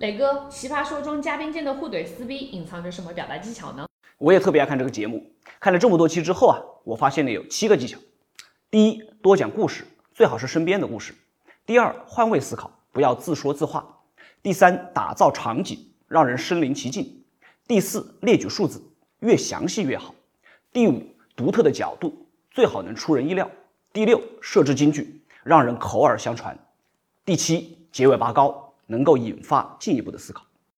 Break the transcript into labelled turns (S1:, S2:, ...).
S1: 磊哥，奇葩说中嘉宾间的互怼撕逼隐藏着什么表达技巧呢？
S2: 我也特别爱看这个节目，看了这么多期之后啊，我发现了有七个技巧。第一，多讲故事，最好是身边的故事。第二，换位思考，不要自说自话。第三，打造场景，让人身临其境。第四，列举数字，越详细越好。第五，独特的角度，最好能出人意料。第六，设置金句，让人口耳相传。第七，结尾拔高，能够引发进一步的思考。